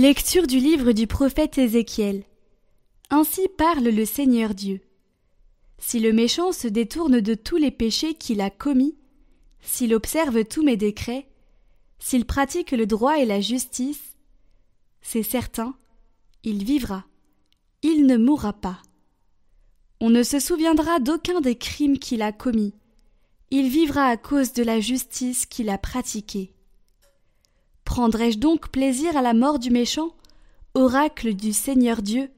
Lecture du livre du prophète Ézéchiel. Ainsi parle le Seigneur Dieu. Si le méchant se détourne de tous les péchés qu'il a commis, s'il observe tous mes décrets, s'il pratique le droit et la justice, c'est certain, il vivra, il ne mourra pas. On ne se souviendra d'aucun des crimes qu'il a commis, il vivra à cause de la justice qu'il a pratiquée. Prendrai-je donc plaisir à la mort du méchant, oracle du Seigneur Dieu,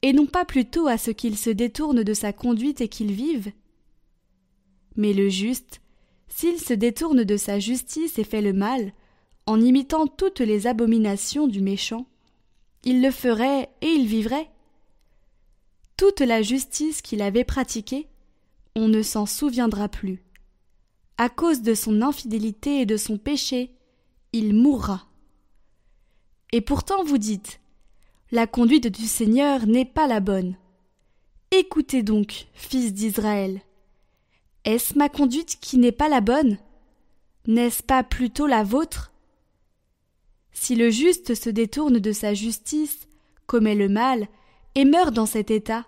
et non pas plutôt à ce qu'il se détourne de sa conduite et qu'il vive? Mais le juste, s'il se détourne de sa justice et fait le mal, en imitant toutes les abominations du méchant, il le ferait et il vivrait. Toute la justice qu'il avait pratiquée, on ne s'en souviendra plus. À cause de son infidélité et de son péché, mourra. Et pourtant vous dites La conduite du Seigneur n'est pas la bonne. Écoutez donc, fils d'Israël. Est-ce ma conduite qui n'est pas la bonne? N'est-ce pas plutôt la vôtre? Si le juste se détourne de sa justice, commet le mal, et meurt dans cet état,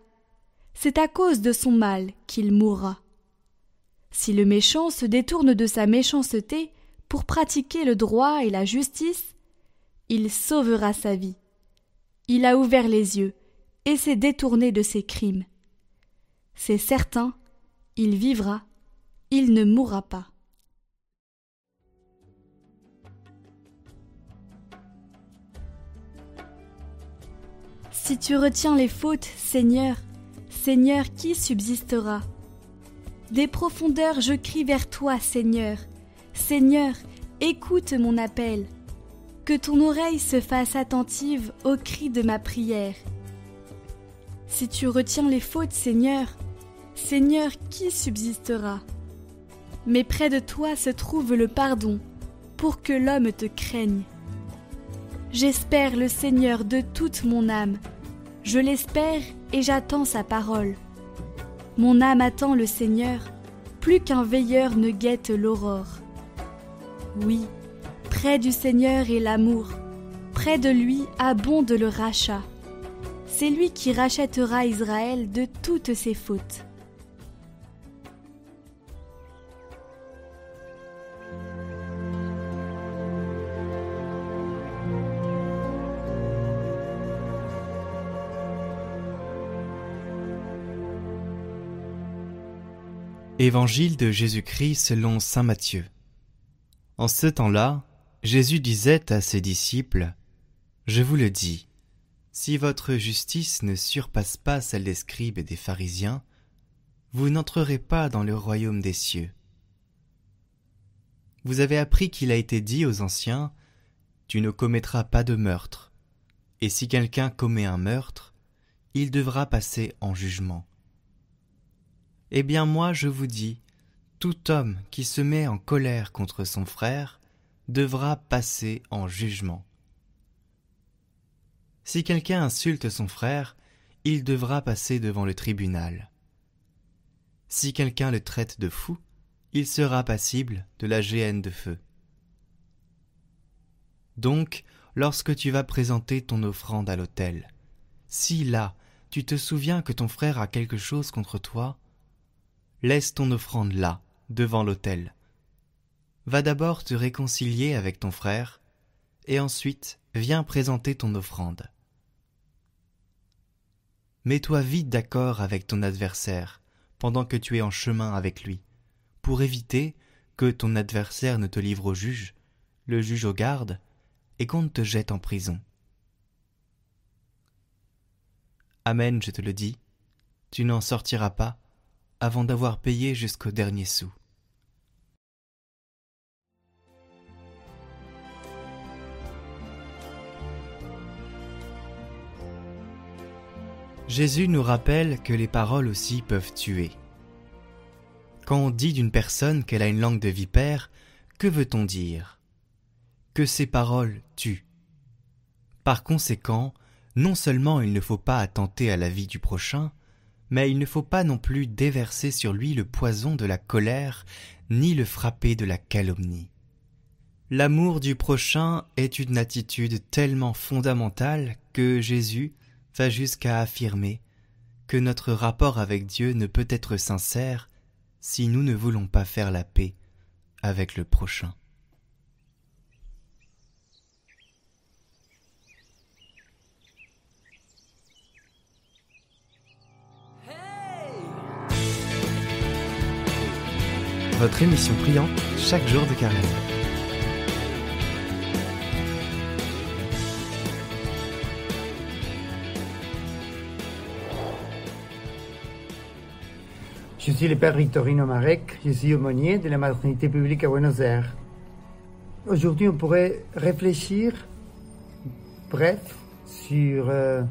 c'est à cause de son mal qu'il mourra. Si le méchant se détourne de sa méchanceté pour pratiquer le droit et la justice, il sauvera sa vie. Il a ouvert les yeux et s'est détourné de ses crimes. C'est certain, il vivra, il ne mourra pas. Si tu retiens les fautes, Seigneur, Seigneur, qui subsistera? Des profondeurs je crie vers toi, Seigneur, Seigneur, écoute mon appel. Que ton oreille se fasse attentive au cri de ma prière. Si tu retiens les fautes, Seigneur, Seigneur, qui subsistera? Mais près de toi se trouve le pardon, pour que l'homme te craigne. J'espère le Seigneur de toute mon âme. Je l'espère et j'attends sa parole. Mon âme attend le Seigneur, plus qu'un veilleur ne guette l'aurore. Oui, près du Seigneur est l'amour, près de lui abonde le rachat. C'est lui qui rachètera Israël de toutes ses fautes. Évangile de Jésus-Christ selon Saint Matthieu. En ce temps-là, Jésus disait à ses disciples, Je vous le dis, si votre justice ne surpasse pas celle des scribes et des pharisiens, vous n'entrerez pas dans le royaume des cieux. Vous avez appris qu'il a été dit aux anciens, Tu ne commettras pas de meurtre, et si quelqu'un commet un meurtre, il devra passer en jugement. Eh bien moi je vous dis, tout homme qui se met en colère contre son frère devra passer en jugement. Si quelqu'un insulte son frère, il devra passer devant le tribunal. Si quelqu'un le traite de fou, il sera passible de la géhenne de feu. Donc, lorsque tu vas présenter ton offrande à l'autel, si là tu te souviens que ton frère a quelque chose contre toi, laisse ton offrande là, devant l'autel. Va d'abord te réconcilier avec ton frère, et ensuite viens présenter ton offrande. Mets-toi vite d'accord avec ton adversaire pendant que tu es en chemin avec lui, pour éviter que ton adversaire ne te livre au juge, le juge au garde, et qu'on ne te jette en prison. Amen, je te le dis, tu n'en sortiras pas avant d'avoir payé jusqu'au dernier sou. Jésus nous rappelle que les paroles aussi peuvent tuer. Quand on dit d'une personne qu'elle a une langue de vipère, que veut-on dire? Que ces paroles tuent. Par conséquent, non seulement il ne faut pas attenter à la vie du prochain, mais il ne faut pas non plus déverser sur lui le poison de la colère, ni le frapper de la calomnie. L'amour du prochain est une attitude tellement fondamentale que Jésus va jusqu'à affirmer que notre rapport avec Dieu ne peut être sincère si nous ne voulons pas faire la paix avec le prochain. Votre émission priante chaque jour de carême. Je suis le père Victorino Marek, je suis aumônier de la maternité publique à Buenos Aires. Aujourd'hui, on pourrait réfléchir, bref, sur euh,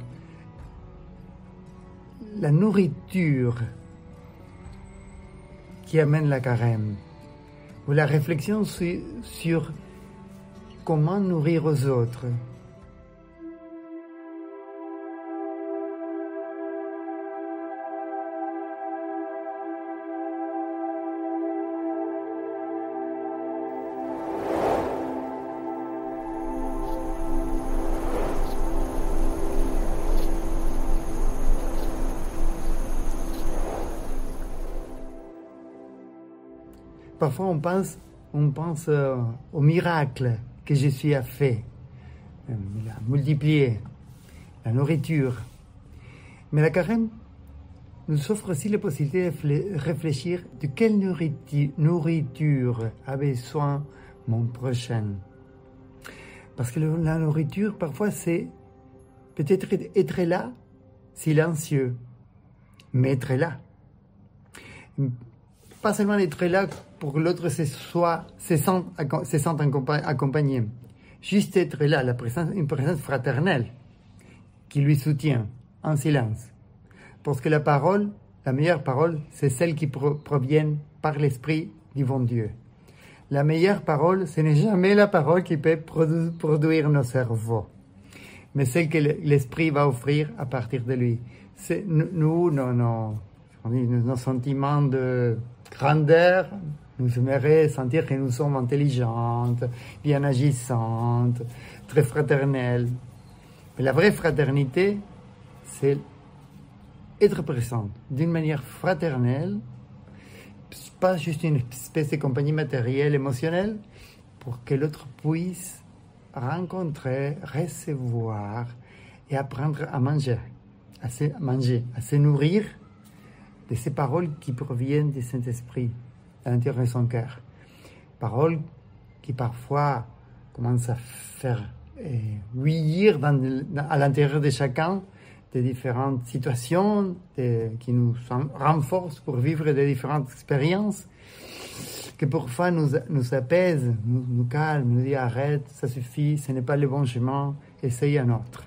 la nourriture qui amène la carême, ou la réflexion sur, comment nourrir aux autres. Parfois, on pense, on pense euh, au miracle que Jésus a fait. Euh, il a multiplié la nourriture. Mais la carême nous offre aussi la possibilité de réfléchir de quelle nourriture a besoin mon prochain. Parce que la nourriture, parfois, c'est peut-être être là, silencieux, mais être là pas seulement d'être là pour que l'autre se, soit, se sente, se sente accompagné, juste être là, la présence, une présence fraternelle qui lui soutient en silence. Parce que la parole, la meilleure parole, c'est celle qui provient par l'Esprit du bon Dieu. La meilleure parole, ce n'est jamais la parole qui peut produire nos cerveaux, mais celle que l'Esprit va offrir à partir de lui. Nous, nos, nos, nos sentiments de grandeur nous aimerait sentir que nous sommes intelligentes, bien agissantes, très fraternelles. Mais la vraie fraternité, c'est être présente d'une manière fraternelle, pas juste une espèce de compagnie matérielle, émotionnelle, pour que l'autre puisse rencontrer, recevoir et apprendre à manger, à se manger, à se nourrir de ces paroles qui proviennent du Saint-Esprit à l'intérieur de son cœur. Paroles qui parfois commencent à faire huillir à l'intérieur de chacun des différentes situations qui nous renforcent pour vivre des différentes expériences, que parfois nous, nous apaisent, nous, nous calment, nous disent arrête, ça suffit, ce n'est pas le bon chemin, essaye un autre.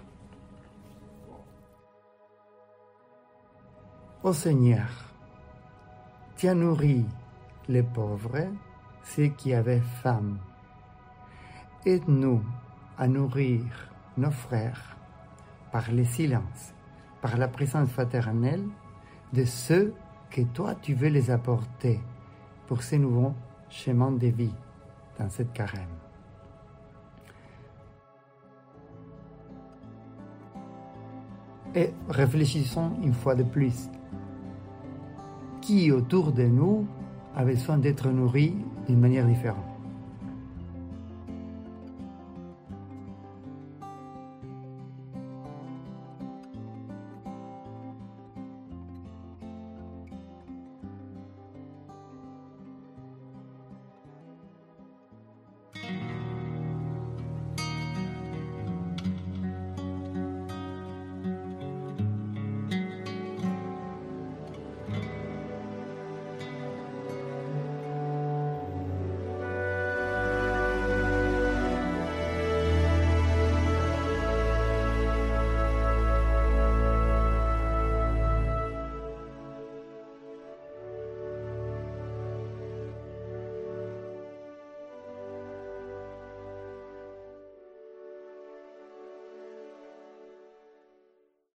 Ô Seigneur, tu as nourri les pauvres, ceux qui avaient faim. Aide-nous à nourrir nos frères par le silence, par la présence fraternelle de ceux que toi tu veux les apporter pour ces nouveaux chemins de vie dans cette carême. Et réfléchissons une fois de plus qui autour de nous a besoin d'être nourri d'une manière différente.